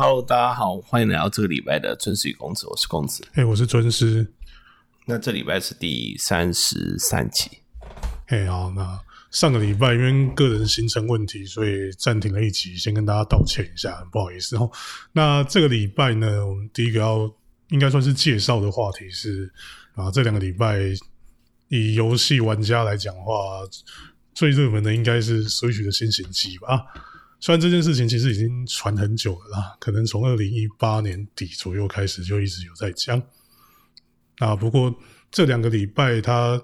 Hello，大家好，欢迎来到这个礼拜的尊师与公子，我是公子。哎、我是尊师。那这礼拜是第三十三集，哎、好，那上个礼拜因为个人行程问题，所以暂停了一集，先跟大家道歉一下，很不好意思哦。那这个礼拜呢，我们第一个要应该算是介绍的话题是啊，这两个礼拜以游戏玩家来讲的话，最热门的应该是 Switch 的新型机吧。虽然这件事情其实已经传很久了啦，可能从二零一八年底左右开始就一直有在讲。啊，不过这两个礼拜，它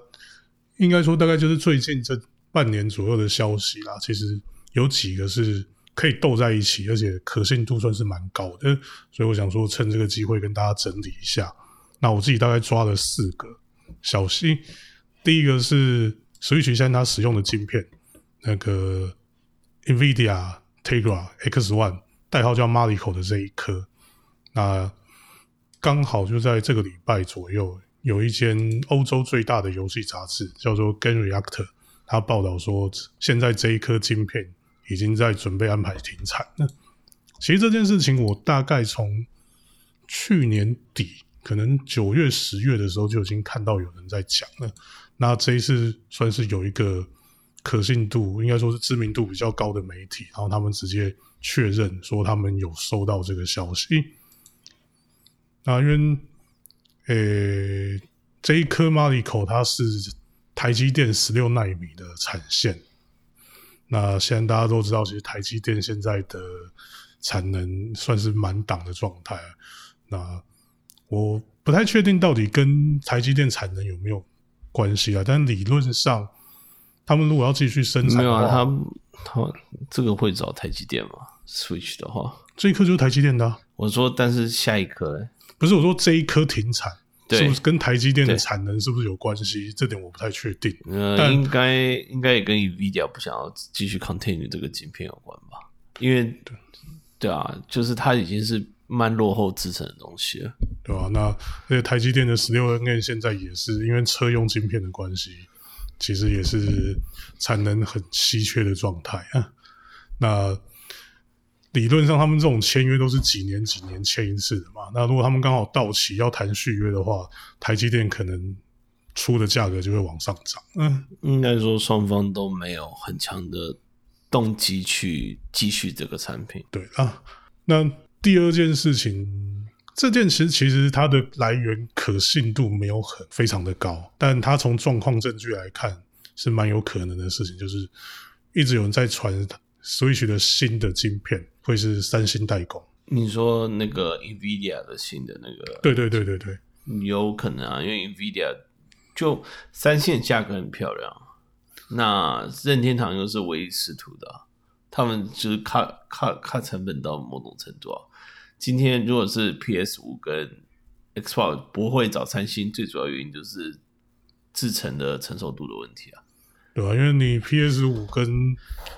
应该说大概就是最近这半年左右的消息啦。其实有几个是可以斗在一起，而且可信度算是蛮高的，所以我想说趁这个机会跟大家整理一下。那我自己大概抓了四个消息，第一个是 Switch 现在它使用的晶片，那个 NVIDIA Tegra X One，代号叫 Malico 的这一颗，那刚好就在这个礼拜左右，有一间欧洲最大的游戏杂志叫做 Game Reactor，它报道说，现在这一颗晶片已经在准备安排停产了。其实这件事情，我大概从去年底，可能九月、十月的时候就已经看到有人在讲了。那这一次算是有一个可信度，应该说是知名度比较高的媒体，然后他们直接确认说他们有收到这个消息。那因为，呃，这一颗马里口它是台积电十六纳米的产线。那现在大家都知道，其实台积电现在的产能算是满档的状态。那我不太确定到底跟台积电产能有没有关系啊？但理论上，他们如果要继续生产没有啊？他他这个会找台积电吗？Switch 的话，这一颗就是台积电的啊、我说，但是下一颗嘞，不是我说这一颗停产。对是不是跟台积电的对产能是不是有关系？这点我不太确定。呃，但应该应该也跟 NVIDIA 不想要继续 continue 这个晶片有关吧？因为对啊，就是它已经是慢落后制成的东西了。对吧、那而且台积电的十六 N 现在也是因为车用晶片的关系，其实也是产能很稀缺的状态啊。那理论上，他们这种签约都是几年几年签一次的嘛。那如果他们刚好到期要谈续约的话，台积电可能出的价格就会往上涨。嗯，应该说双方都没有很强的动机去继续这个产品。对啊。那第二件事情，这件其实其实它的来源可信度没有很非常的高，但它从状况证据来看是蛮有可能的事情，就是一直有人在传 Switch 的新的晶片会是三星代工。你说那个 NVIDIA 的新的那个，对对对对对，有可能啊，因为 NVIDIA 就三线价格很漂亮，那任天堂又是唯一试图的啊、他们就是卡卡卡成本到某种程度啊。今天如果是 PS 五跟 Xbox 不会找三星，最主要原因就是制成的成熟度的问题啊。对吧、因为你 PS 五跟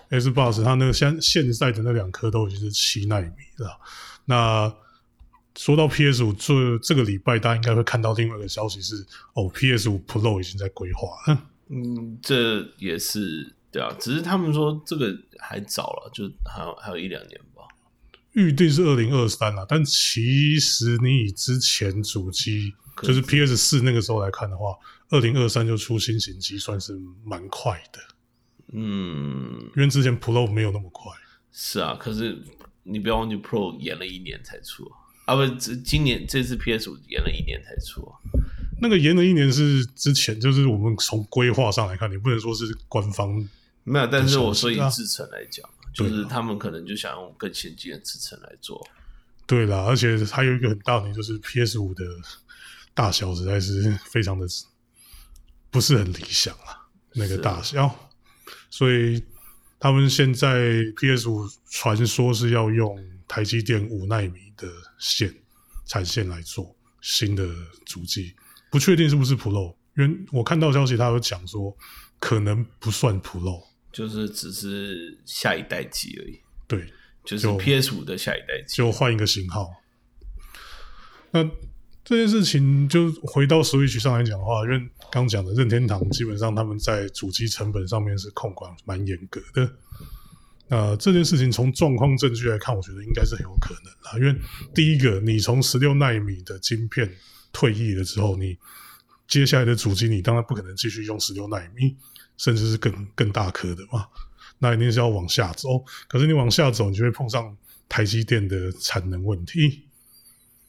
Xbox 它那个现现在的那两颗都已经是七纳米了。那说到 PS 五，这这个礼拜大家应该会看到另外一个消息是，哦，PS 五 Pro 已经在规划了。嗯，这也是对啊，只是他们说这个还早了，就还有还有一两年吧。预定是二零二三啦，但其实你以之前主机就是 PS 四那个时候来看的话，二零二三就出新型机算是蛮快的，嗯，因为之前 Pro 没有那么快。是啊，可是你不要忘记 Pro 延了一年才出。啊，啊不，这今年这次 PS 五延了一年才出。啊。那个延了一年是之前，就是我们从规划上来看，你不能说是官方没有，但是我说以啊。制程来讲，就是他们可能就想用更先进的制程来做。对啦，而且还有一个很大的点就是 PS 五的大小实在是非常的不是很理想啊，那个大小，所以他们现在 PS 五传说是要用台积电五纳米的线产线来做新的主机，不确定是不是 Pro，因为我看到消息他有讲说可能不算 Pro，就是只是下一代机而已，对，就是 PS 五的下一代机。就换一个型号。那这件事情就回到 Switch 上来讲的话，因为刚讲的任天堂基本上他们在主机成本上面是控管蛮严格的。呃，这件事情从状况证据来看，我觉得应该是很有可能的。因为第一个，你从十六纳米的晶片退役了之后，你接下来的主机你当然不可能继续用十六纳米，甚至是更更大颗的嘛，那一定是要往下走。可是你往下走，你就会碰上台积电的产能问题。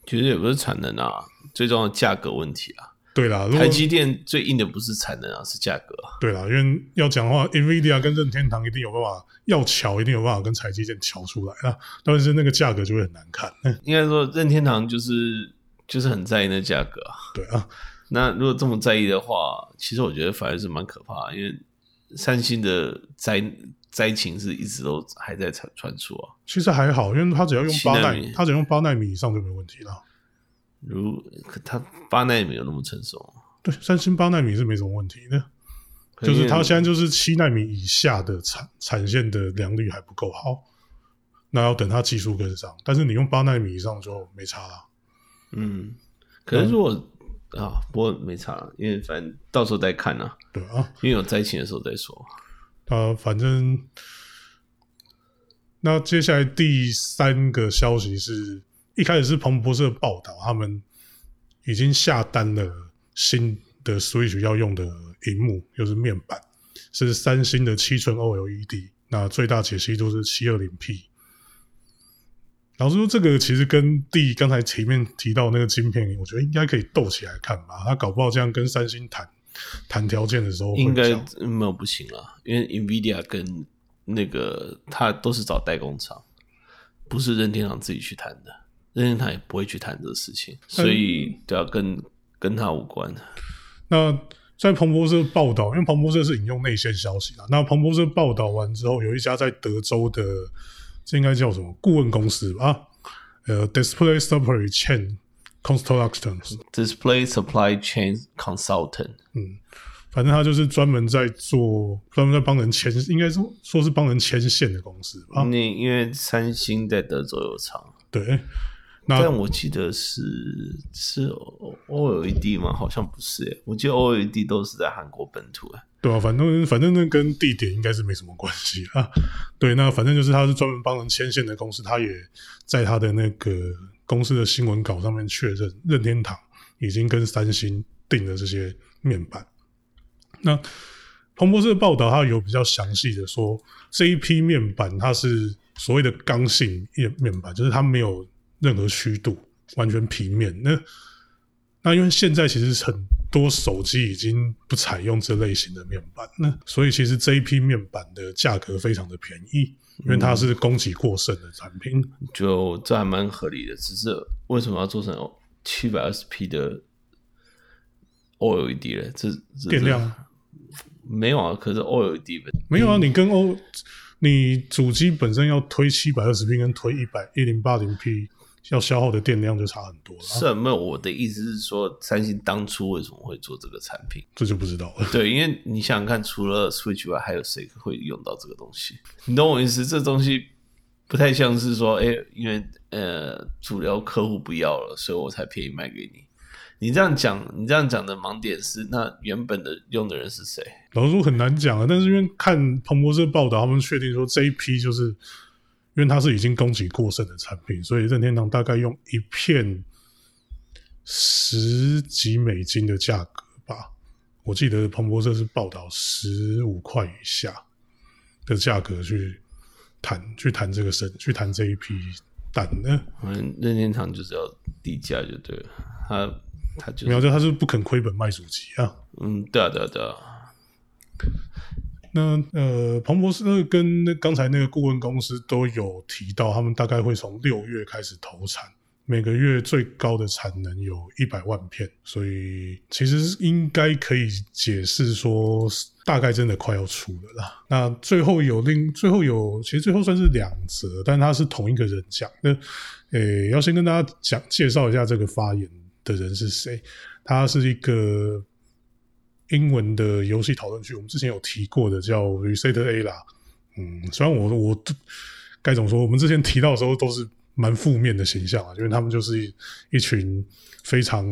其实也不是产能啊，最重要的价格问题啊。对啦，台积电最硬的不是产能啊，是价格啊。对啦，因为要讲的话，NVIDIA 跟任天堂一定有办法，要巧一定有办法跟台积电巧出来啊，但是那个价格就会很难看。应该说，任天堂就是就是很在意那价格啊。对啊，那如果这么在意的话，其实我觉得反而是蛮可怕的，因为三星的灾灾情是一直都还在传传出啊。其实还好，因为它只要用八纳米，它只要用八纳米以上就没问题了。如可它八纳米有那么成熟吗？对，三星八纳米是没什么问题的，就是它现在就是七纳米以下的产产线的良率还不够好，那要等它技术跟上。但是你用八纳米以上就没差了。嗯，可是如果、啊，不过没差，因为反正到时候再看啊，对啊，因为有灾情的时候再说。啊，反正那接下来第三个消息是一开始是彭博社报道，他们已经下单了新的 Switch 要用的荧幕，就是面板，是三星的七寸 OLED，那最大解析度是七二零 P。老实说，这个其实跟第刚才前面提到那个晶片，我觉得应该可以斗起来看吧。他搞不好这样跟三星谈谈条件的时候会应该没有不行啊，因为 NVIDIA 跟那个他都是找代工厂，不是任天堂自己去谈的，任天堂也不会去谈这个事情，所以对啊，跟跟他无关。那在彭博社报道，因为彭博社是引用内线消息啊。那彭博社报道完之后，有一家在德州的，这应该叫什么顾问公司吧？啊呃，Display Supply Chain Construction，Display Supply Chain Consultant，嗯反正他就是专门在做，专门在帮人牵，应该说说是帮人牵线的公司吧？那因为三星在德州有厂，对。那但我记得是是 OLED 吗？好像不是诶，我记得 OLED 都是在韩国本土诶。对啊，反正反正那跟地点应该是没什么关系啊。对，那反正就是他是专门帮人牵线的公司，他也在他的那个公司的新闻稿上面确认，任天堂已经跟三星订了这些面板。那彭博社报道，它有比较详细的说，这一批面板它是所谓的刚性面面板，就是它没有任何曲度，完全平面。那那因为现在其实很多手机已经不采用这类型的面板，了所以其实这一批面板的价格非常的便宜，因为它是供给过剩的产品。就这还蛮合理的，只是为什么要做成七百二十 P 的 OLED 呢？这这电量没有啊，可是 OLED 本没有啊，你跟 O 你主机本身要推七百二十 P 跟推一百一零八零 P 要消耗的电量就差很多是啊没有。我的意思是说，三星当初为什么会做这个产品？这就不知道了。对，因为你想想看，除了 Switch 外，还有谁会用到这个东西？你懂我意思？这东西不太像是说，哎、因为呃主流客户不要了，所以我才便宜卖给你。你这样讲，你这样讲的盲点是，那原本的用的人是谁？老实说很难讲啊，但是因为看彭博社报道，他们确定说这一批就是因为它是已经供给过剩的产品，所以任天堂大概用一片十几美金的价格吧，我记得彭博社是报道十五块以下的价格去谈去谈这个生去谈这一批蛋呢，反正任天堂就是要低价就对了，他他就没有，就他是不肯亏本卖主机啊。嗯，对啊对啊对啊，那呃，彭博社跟那刚才那个顾问公司都有提到，他们大概会从六月开始投产，每个月最高的产能有一百万片，所以其实应该可以解释说，大概真的快要出了啦。那最后有另最后有，其实最后算是两则，但他是同一个人讲。那呃，要先跟大家讲介绍一下这个发言的人是谁，他是一个。英文的游戏讨论区，我们之前有提过的叫 Reset A 啦。嗯，虽然我我该怎么说，我们之前提到的时候都是蛮负面的形象啊，因为他们就是一群非常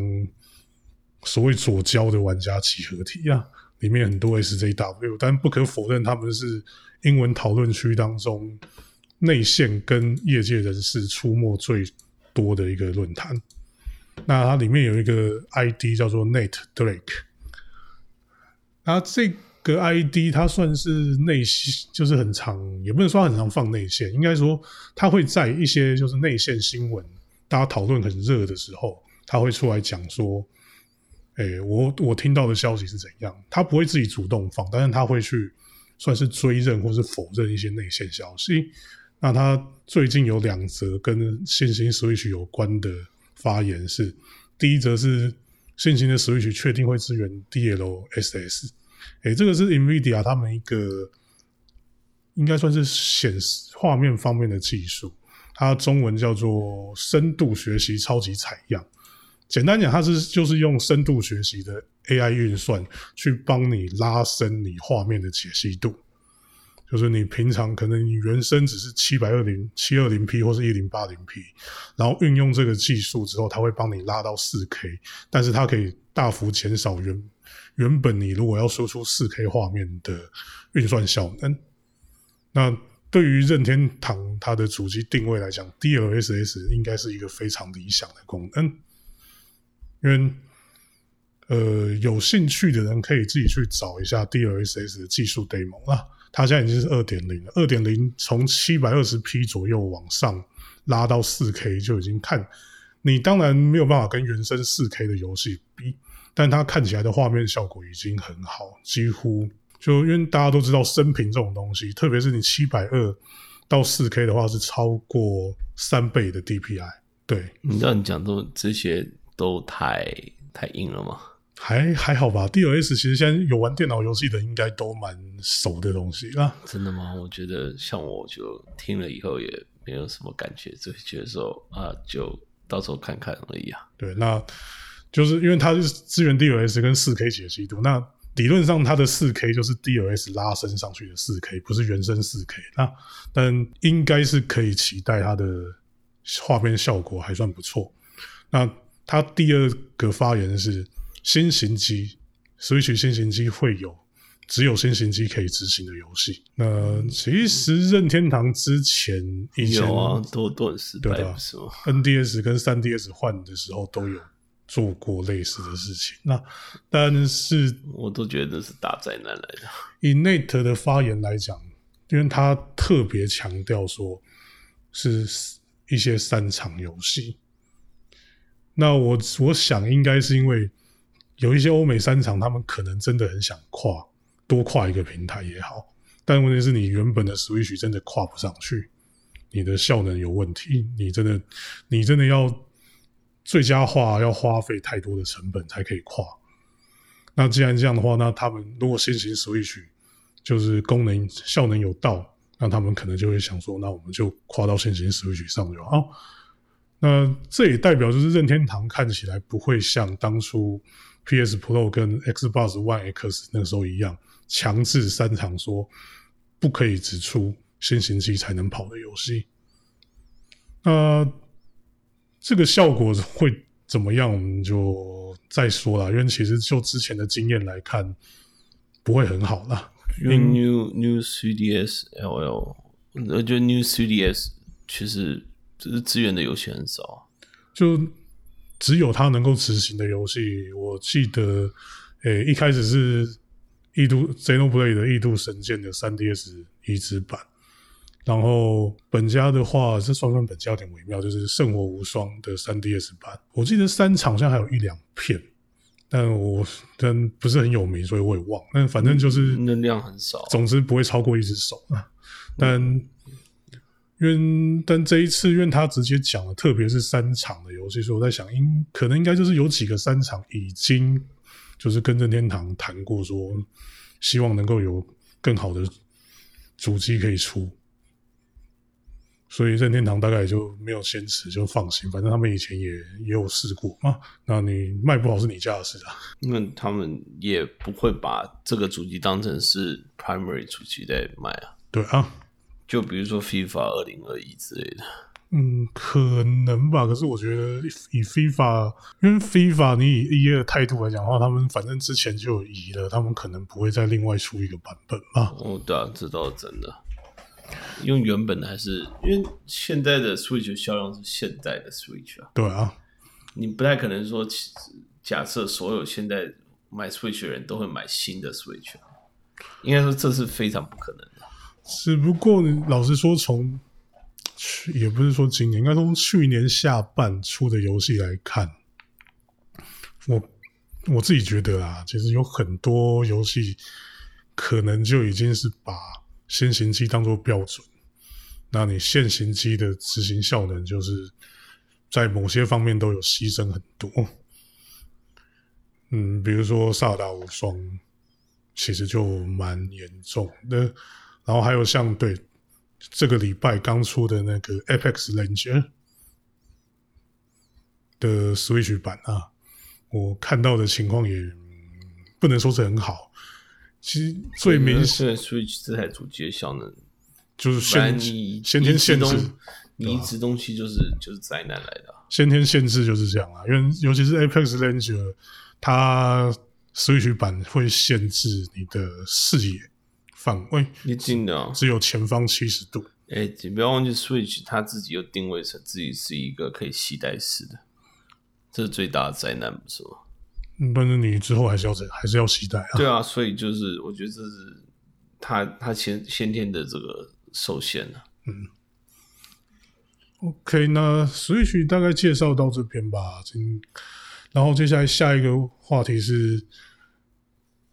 所谓左交的玩家集合体啊。里面很多 SJW，但不可否认他们是英文讨论区当中内线跟业界人士出没最多的一个论坛。那它里面有一个 ID 叫做 Nate Drake，那这个 ID 它算是内线，就是很长，也不能说很常放内线，应该说它会在一些就是内线新闻，大家讨论很热的时候，他会出来讲说，哎，我我听到的消息是怎样，他不会自己主动放，但是他会去算是追认或是否认一些内线消息。那他最近有两则跟新型 Switch 有关的发言是，第一则是新型的 Switch 确定会支援 DLSS。哎，这个是 NVIDIA 他们一个应该算是显示画面方面的技术，它中文叫做深度学习超级采样。简单讲，它是就是用深度学习的 AI 运算去帮你拉伸你画面的解析度。就是你平常可能你原生只是七百二零七二零 P 或是一零八零 P，然后运用这个技术之后，它会帮你拉到四 K，但是它可以大幅减少原。原本你如果要输出四 K 画面的运算效能，那对于任天堂它的主机定位来讲，DLSS 应该是一个非常理想的功能。因为呃，有兴趣的人可以自己去找一下 DLSS 的技术 demo 啊，它现在已经是二点零了，二点零从七百二十 P 左右往上拉到四 K 就已经看，你当然没有办法跟原生四 K 的游戏比。但它看起来的画面效果已经很好，几乎就因为大家都知道生平这种东西，特别是你七百二到四 K 的话，是超过三倍的 DPI。对，你知道你讲都这些都太太硬了吗？还还好吧，DLS 其实现在有玩电脑游戏的应该都蛮熟的东西啊。真的吗？我觉得像我就听了以后也没有什么感觉，就觉得说啊，就到时候看看而已啊。对，那。就是因为它是支援 DLS 跟四 K 解析度，那理论上它的四 K 就是 DLS 拉伸上去的四 K，不是原生四 K。那但应该是可以期待它的画面效果还算不错。那它第二个发言是新型机，Switch 新型机会有只有新型机可以执行的游戏。那其实任天堂之前以前啊都都很失败，是吗？NDS 跟 3DS 换的时候都有。做过类似的事情，那但是我都觉得是大灾难来的。以 Nate 的发言来讲，因为他特别强调说是一些三场游戏，那我我想应该是因为有一些欧美三场，他们可能真的很想跨多跨一个平台也好，但问题是你原本的 Switch 真的跨不上去，你的效能有问题，你真的你真的要。最佳化要花费太多的成本才可以跨。那既然这样的话，那他们如果先行 Switch 就是功能效能有到，那他们可能就会想说，那我们就跨到先行 Switch 上就好。那这也代表就是任天堂看起来不会像当初 PS Pro 跟 Xbox One X 那时候一样，强制三场说不可以只出先行机才能跑的游戏。那。这个效果会怎么样？我们就再说了，因为其实就之前的经验来看，不会很好了。因为 New New CDS LL，我觉得 New CDS 其实就是资源的游戏很少，就只有它能够执行的游戏。我记得，诶，一开始是《异度 Xenoblade》的《异度神剑》的 3DS 移植版。然后本家的话，这双方本家有点微妙，就是《圣火无双》的三 DS 版，我记得三场好像还有一两片，但我但不是很有名，所以我也忘。但反正就是能量很少，总之不会超过一只手啊。但因为但这一次，因为他直接讲了，特别是三场的游戏，所以我在想，应可能应该就是有几个三场已经就是跟任天堂谈过，说希望能够有更好的主机可以出。所以任天堂大概也就没有坚持，就放心，反正他们以前也也有试过嘛。那你卖不好是你家的事啊。因为他们也不会把这个主机当成是 primary 主机在卖啊。对啊，就比如说 FIFA 二零二一之类的。嗯，可能吧。可是我觉得以 FIFA，因为 FIFA 你以 EA 的态度来讲的话，他们反正之前就有移了，他们可能不会再另外出一个版本吧。哦，对啊，这倒是真的。用原本的还是？因为现在的 Switch 销量是现在的 Switch 啊，对啊，你不太可能说，假设所有现在买 Switch 的人都会买新的 Switch，啊。应该说这是非常不可能的。只不过老实说，从去也不是说今年，应该从去年下半出的游戏来看，我我自己觉得啊，其实有很多游戏可能就已经是把先行机当做标准，那你现行机的执行效能就是在某些方面都有牺牲很多。嗯，比如说《萨达无双》，其实就蛮严重的。然后还有像对这个礼拜刚出的那个 Apex Legends 的 Switch 版啊，我看到的情况也不能说是很好。其实最明显显 Switch 这台主机的效能，就是先你先天限制你移植东，西就是就是灾难来的啊、先天限制就是这样啊，因为尤其是 Apex Legends，它 Switch 版会限制你的视野范围，一定的哦。只有前方七十度。哎、你不要忘记 Switch 它自己又定位成自己是一个可以携带式的，这是最大的灾难，不是吗？嗯但是你之后还是要还是要期待啊。对啊，所以就是我觉得这是他他先先天的这个受限啊嗯、OK，那 Switch 大概介绍到这边吧。今然后接下来下一个话题是，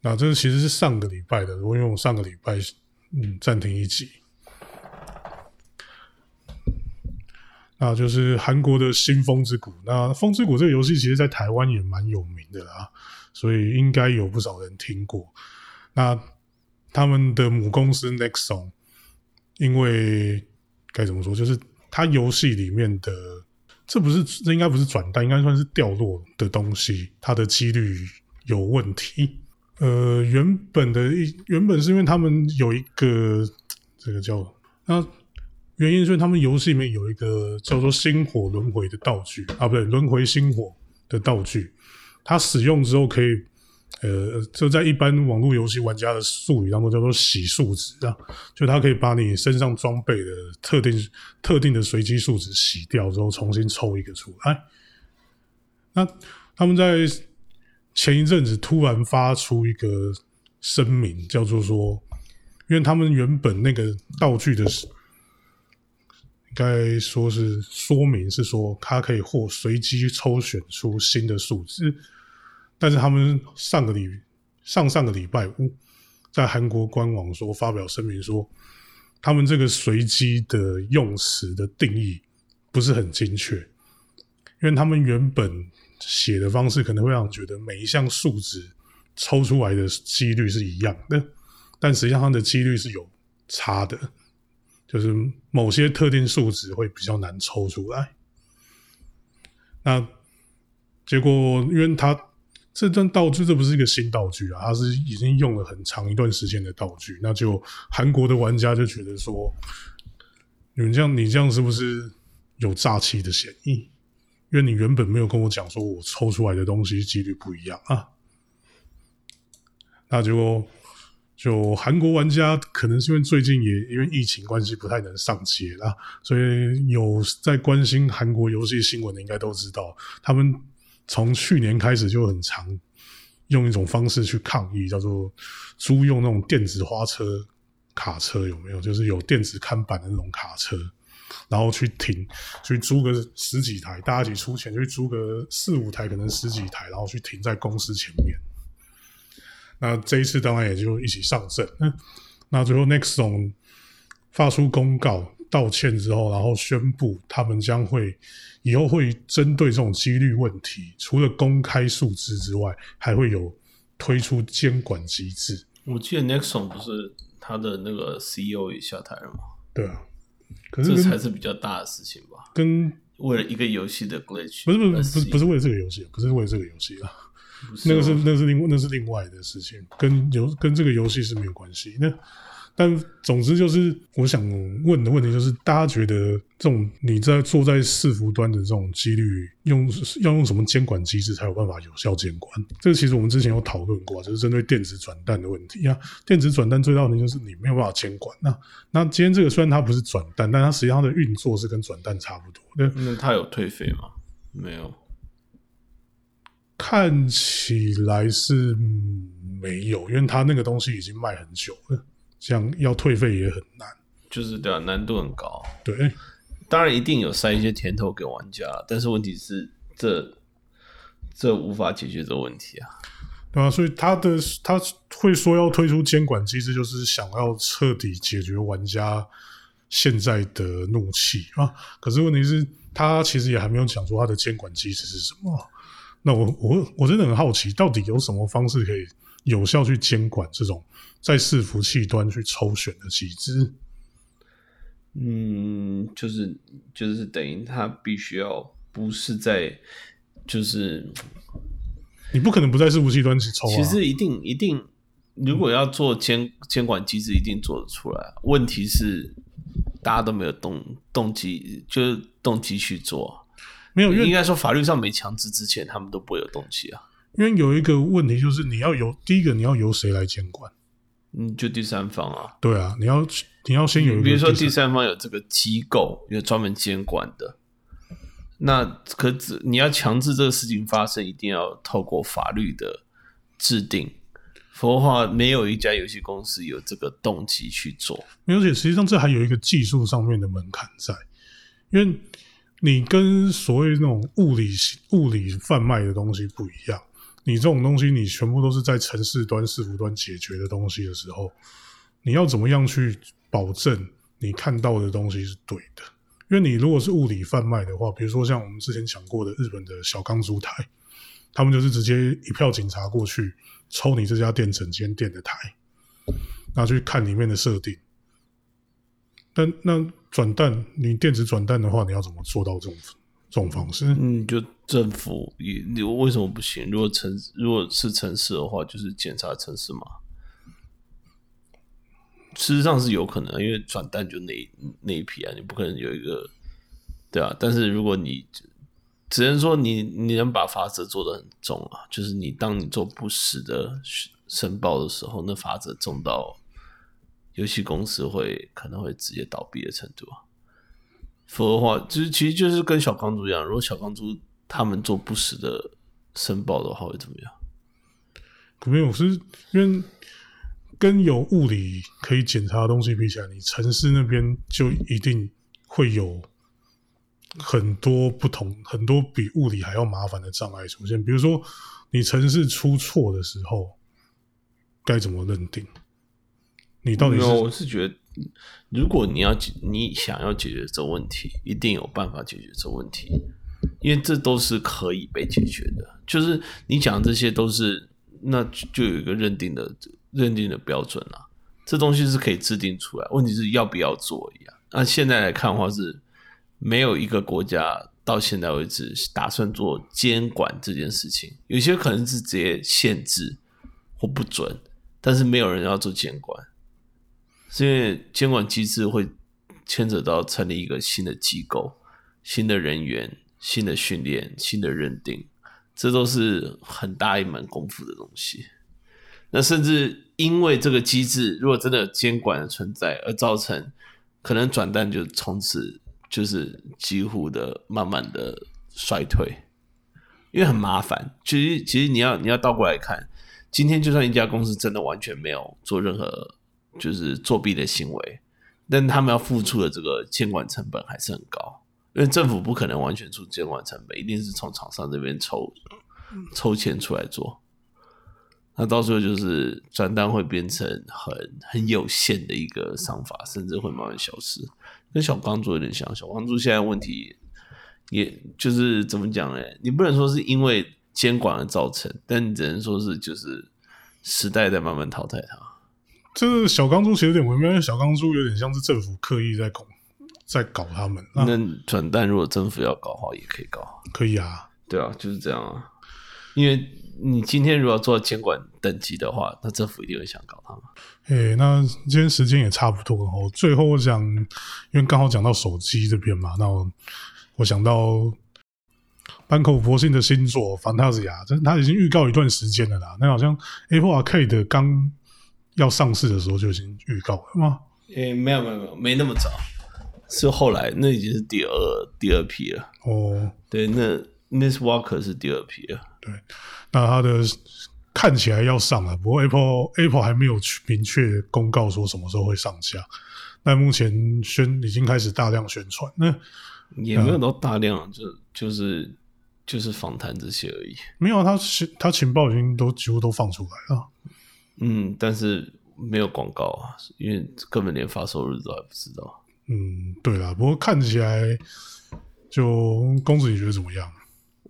那这个其实是上个礼拜的，因为我上个礼拜嗯暂停一集，那就是韩国的新风之谷。那风之谷这个游戏其实在台湾也蛮有名的啦，所以应该有不少人听过。那他们的母公司 Nexon，因为该怎么说，就是它游戏里面的，这不是这应该不是转蛋，应该算是掉落的东西，它的几率有问题。呃，原本的一原本是因为他们有一个这个叫那原因是因为他们游戏里面有一个叫做星火轮回的道具啊，不对，轮回星火的道具，它使用之后可以呃，这在一般网络游戏玩家的术语当中叫做洗数值啊，就它可以把你身上装备的特定特定的随机数值洗掉之后，重新抽一个出来。那他们在前一阵子突然发出一个声明，叫做说，因为他们原本那个道具的该说是说明是说，它可以或随机抽选出新的数值，但是他们上个礼上上个礼拜五在韩国官网说发表声明说，他们这个随机的用词的定义不是很精确，因为他们原本写的方式可能会让人觉得每一项数值抽出来的几率是一样的，但实际上它的几率是有差的，就是某些特定数值会比较难抽出来。那结果，因为它这段道具这不是一个新道具啊，它是已经用了很长一段时间的道具，那就韩国的玩家就觉得说，你们这样，你这样是不是有诈欺的嫌疑？因为你原本没有跟我讲说我抽出来的东西几率不一样啊。那结果就韩国玩家可能是因为最近也因为疫情关系不太能上街啦，所以有在关心韩国游戏新闻的应该都知道，他们从去年开始就很常用一种方式去抗议，叫做租用那种电子花车卡车，有没有？就是有电子看板的那种卡车。然后去停，去租个十几台，大家一起出钱去租个四五台，可能十几台，然后去停在公司前面。那这一次当然也就一起上阵。那那最后 Nexon 发出公告道歉之后，然后宣布他们将会以后会针对这种几率问题，除了公开数字之外，还会有推出监管机制。我记得 Nexon 不是他的那个 CEO 也下台了吗？对啊，可是这才是比较大的事情吧？跟为了一个游戏的 glitch，不是不是不是不是为了这个游戏，不是为了这个游戏啊。那个是那是另那是另外的事情，跟游跟这个游戏是没有关系。那但总之就是，我想问的问题就是，大家觉得这种你在坐在伺服端的这种几率，用要用什么监管机制才有办法有效监管？这个其实我们之前有讨论过，就是针对电子转蛋的问题啊。电子转蛋最大的问题就是你没有办法监管。那那今天这个虽然它不是转蛋，但它实际上它的运作是跟转蛋差不多那。那它有退费吗？没有。看起来是、嗯没有，因为他那个东西已经卖很久了，这样要退费也很难。就是对啊，难度很高。对，当然一定有塞一些甜头给玩家，但是问题是这这无法解决这个问题啊。对啊，所以他的他会说要推出监管机制，就是想要彻底解决玩家现在的怒气啊。可是问题是，他其实也还没有讲出他的监管机制是什么。那我我我真的很好奇，到底有什么方式可以有效去监管这种在伺服器端去抽选的机制？嗯，就是就是等于他必须要不是在就是你不可能不在伺服器端去抽啊。其实一定一定，如果要做监监管机制，一定做得出来。问题是大家都没有动动机，就是动机去做。没有，因为应该说法律上没强制之前，他们都不会有动机啊。因为有一个问题就是你要由第一个你要由谁来监管？嗯，就第三方啊。对啊，你要你要先有一个，比如说第三方有这个机构，有专门监管的。那可只你要强制这个事情发生，一定要透过法律的制定，否则的话，没有一家游戏公司有这个动机去做。而且实际上这还有一个技术上面的门槛在，因为你跟所谓那种物理物理贩卖的东西不一样，你这种东西你全部都是在城市端、伺服端解决的东西的时候，你要怎么样去保证你看到的东西是对的？因为你如果是物理贩卖的话，比如说像我们之前讲过的日本的小钢珠台，他们就是直接一票警察过去抽你这家店整间店的台，然后去看里面的设定。但那转蛋，你电子转蛋的话，你要怎么做到这种这种方式？嗯，就政府也你为什么不行？如果城如果是城市的话，就是检查城市嘛。事实上是有可能，因为转蛋就那那一批啊，你不可能有一个对啊。但是如果你只能说你你能把法则做得很重啊，就是你当你做不实的申报的时候，那法则重到游戏公司会可能会直接倒闭的程度啊。否则的话，就是其实就是跟小钢珠一样，如果小钢珠他们做不实的申报的话，会怎么样？没有，是因为跟有物理可以检查的东西比起来，你城市那边就一定会有很多不同、很多比物理还要麻烦的障碍出现。比如说，你城市出错的时候，该怎么认定？你到底是？我是觉得，如果你要你想要解决这问题，一定有办法解决这问题，因为这都是可以被解决的。就是你讲这些都是，那就有一个认定的认定的标准啊，这东西是可以制定出来。问题是要不要做一样？那现在来看的话，是没有一个国家到现在为止打算做监管这件事情。有些可能是直接限制或不准，但是没有人要做监管。是因为监管机制会牵扯到成立一个新的机构、新的人员、新的训练、新的认定，这都是很大一门功夫的东西。那甚至因为这个机制，如果真的有监管的存在，而造成可能转蛋就从此就是几乎的慢慢的衰退，因为很麻烦。其实，其实你要你要倒过来看，今天就算一家公司真的完全没有做任何。就是作弊的行为，但他们要付出的这个监管成本还是很高，因为政府不可能完全出监管成本，一定是从厂商这边抽抽钱出来做。那到时候就是转单会变成很很有限的一个商法，甚至会慢慢消失，跟小钢珠有点像。小钢珠现在问题，也就是怎么讲呢？你不能说是因为监管而造成，但你只能说是就是时代在慢慢淘汰它。这小钢珠其实有点微妙，小钢珠有点像是政府刻意在搞，在搞他们。那转蛋如果政府要搞的话，也可以搞，可以啊，对啊，就是这样啊。因为你今天如果做监管等级的话，那政府一定会想搞他们。诶，那今天时间也差不多了哦。最后我想，因为刚好讲到手机这边嘛，那我我想到坂口博信的新作《反塔斯亚》，这他已经预告一段时间了啦。那好像 Apple Arcade 刚要上市的时候就已经预告了吗？诶，没有没有没有，没那么早，是后来那已经是第二第二批了。哦，对，那 Miss Walker 是第二批了。对，那它的看起来要上了，不过 Apple Apple 还没有去明确公告说什么时候会上架。那目前宣已经开始大量宣传，那也没有到大量，就就是就是访谈这些而已。没有啊，他情他情报已经都几乎都放出来了。嗯，但是没有广告啊，因为根本连发售日都还不知道。嗯，对啦，不过看起来就公子你觉得怎么样？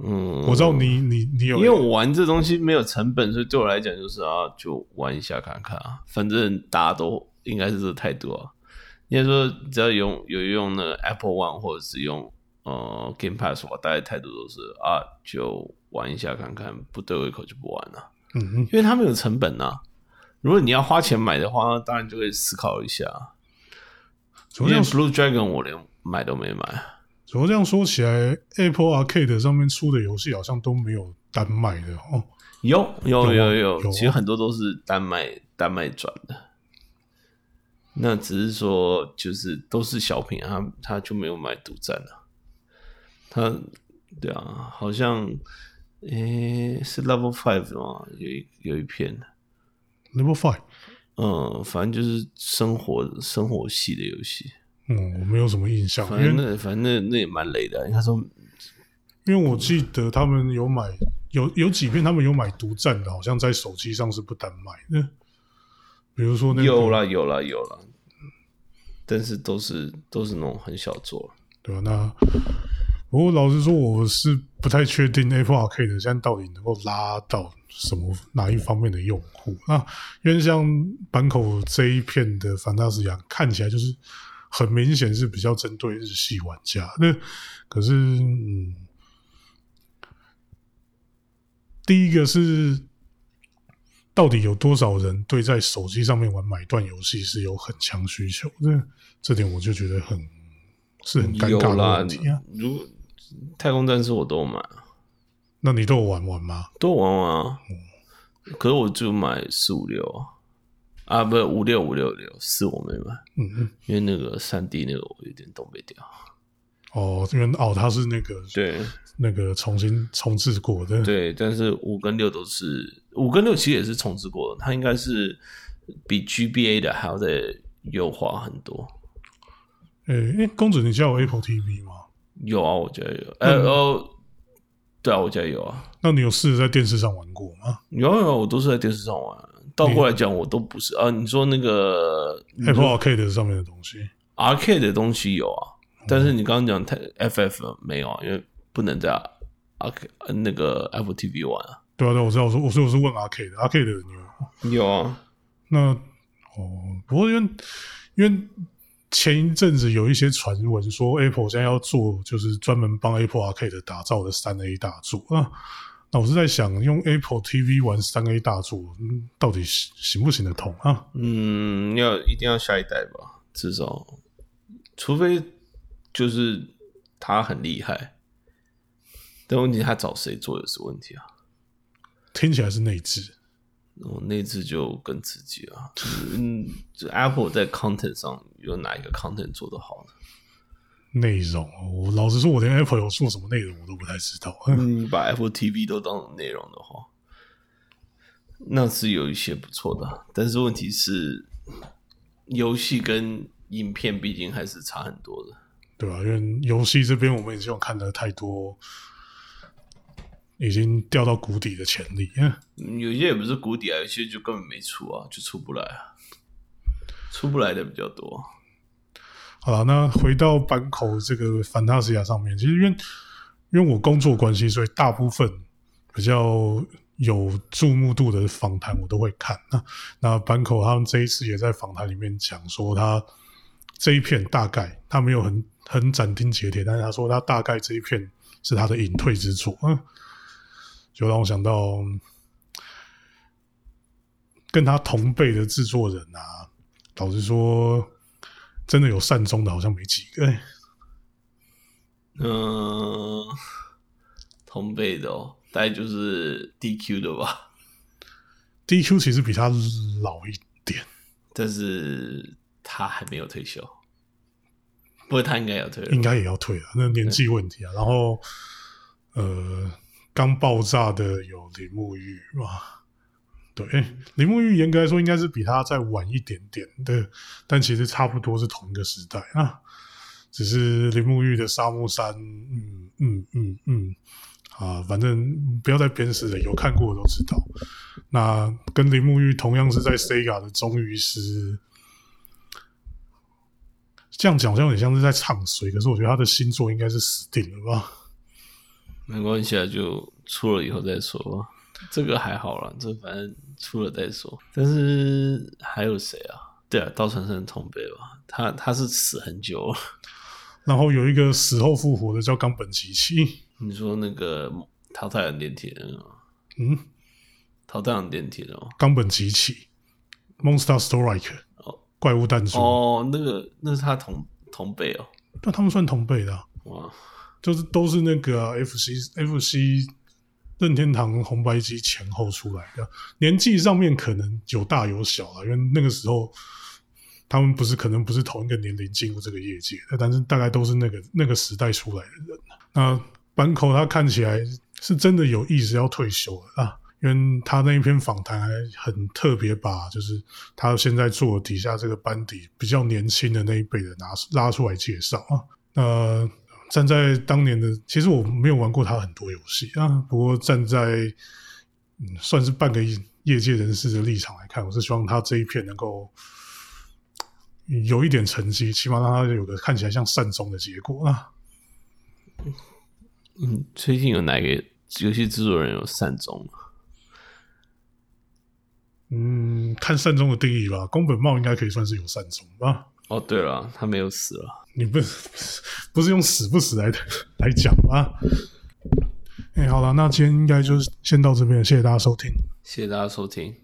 嗯，我知道你你你有，因为我玩这东西没有成本，所以对我来讲就是啊，就玩一下看看啊，反正大家都应该是这个态度啊。应该说，只要用有用那个 Apple One 或者是用呃 Game Pass 吧，大家态度都是啊，就玩一下看看，不对胃口就不玩了。嗯嗯，因为他没有成本呐、如果你要花钱买的话，当然就可以思考一下。怎么这样 Blue Dragon 我连买都没买。怎么这样说起来，Apple Arcade 上面出的游戏好像都没有单卖的哦。有有有啊有其实很多都是单卖单卖转的。那只是说，就是都是小品，他他就没有买独占了。他对啊，好像诶、是 Level Five 吗？有一有一片，Level Five，嗯，反正就是生活生活系的游戏。嗯，我没有什么印象，反正那反正那那也蛮雷的。应该说，因为我记得他们有买有有几片他们有买独占的，好像在手机上是不单卖的。比如说那个有啦有啦有啦，但是都是都是那种很小作。对吧、那不过老实说，我是不太确定 Apple Arcade 现在到底能够拉到什么哪一方面的用户啊？因为像坂口这一片的《反大斯亚》看起来就是很明显是比较针对日系玩家。那可是，嗯，第一个是到底有多少人对在手机上面玩买断游戏是有很强需求？这这点我就觉得很是很尴尬的问题啊。，如太空战士我都有买，那你都有玩玩吗？都有玩完啊。可是我就买四五六啊，啊不是五六五六六四我没买，嗯嗯，因为那个三 D 那个我有点动不掉。哦，因为哦，它是那个对那个重新重置过的，对，但是五跟六都是五跟六其实也是重置过的，它应该是比 GBA 的还要再优化很多。诶、诶公子，你家有 Apple TV 吗？有啊，我家有，呃、哦，对啊，我家有啊，那你有试着在电视上玩过吗有啊有啊，我都是在电视上玩。倒过来讲，我都不是啊。你说那个？Apple Arcade 上面的东西，arcade 的东西有啊，但是你刚刚讲太 FF 没有啊，因为不能在呃那个 Apple TV 玩啊。对啊，对啊，我知道，我说我说我是问 Arcade，Arcade 的你有？有啊，那哦，不过因为因为前一阵子有一些传闻说 Apple 现在要做就是专门帮 Apple Arcade 打造的三 A 大作啊。那我是在想，用 Apple TV 玩三 A 大作，嗯，到底行行不行得通啊？嗯，要一定要下一代吧，至少，除非就是他很厉害，但问题他找谁做也是问题啊。听起来是内置，我那次就更刺激了，就是嗯，就 Apple 在 content 上有哪一个 content 做得好呢？内容，我老实说，我连 Apple 有做什么内容我都不太知道。嗯 把 Apple TV 都当内容的话，那是有一些不错的啊，但是问题是，游戏跟影片毕竟还是差很多的。对吧、因为游戏这边我们已经有看了太多，已经掉到谷底的潜力。嗯嗯有些也不是谷底啊，有些就根本没出啊，就出不来啊，出不来的比较多。好了，那回到板口这个反塔斯亚上面，其实因为因为我工作关系，所以大部分比较有注目度的访谈我都会看。那那板口他们这一次也在访谈里面讲说，他这一片大概他没有很很斩钉截铁，但是他说他大概这一片是他的隐退之作。嗯，就让我想到跟他同辈的制作人啊，老实说，真的有善终的，好像没几个、欸。嗯，同辈的哦，大概就是 DQ 的吧，DQ 其实比他老一点，但是他还没有退休，不过他应该要退了应。该也要退了，那年纪问题啊。然后，呃，刚爆炸的有铃木玉吧？对，诶铃木玉严格来说应该是比他再晚一点点的，但其实差不多是同一个时代啊。只是铃木玉的沙漠山，嗯嗯嗯嗯，啊，反正不要再鞭尸了，有看过的都知道。那跟铃木玉同样是在 Sega 的终于师，这样讲好像有点像是在唱衰，可是我觉得他的新作应该是死定了吧？没关系啊，就出了以后再说吧。这个还好啦，这反正出了再说。但是还有谁啊？对啊，稻城生同辈吧，他他是死很久了。然后有一个死后复活的叫冈本吉崎，你说那个淘汰人电梯人啊，嗯，淘汰人电梯人哦，冈本吉崎，Monster Strike，哦。怪物弹珠，哦，那个那是他同同辈哦，那他们算同辈的啊、哇，就是都是那个、FC FC 任天堂红白机前后出来的，年纪上面可能有大有小啊，因为那个时候他们不是可能不是同一个年龄进入这个业界的，但是大概都是那个那个时代出来的人。那坂口他看起来是真的有意思要退休了啊。因为他那一篇访谈还很特别，把就是他现在做底下这个班底比较年轻的那一辈的拿拉出来介绍啊。那站在当年的，其实我没有玩过他很多游戏啊，不过站在嗯算是半个业界人士的立场来看，我是希望他这一片能够有一点成绩，起码让他有个看起来像善终的结果啊。嗯，最近有哪个游戏制作人有善终？嗯，看善终的定义吧，宫本茂应该可以算是有善终吧。哦，对了，他没有死了。你不是不是用死不死来来讲吗？哎、好了，那今天应该就先到这边，谢谢大家收听。谢谢大家收听。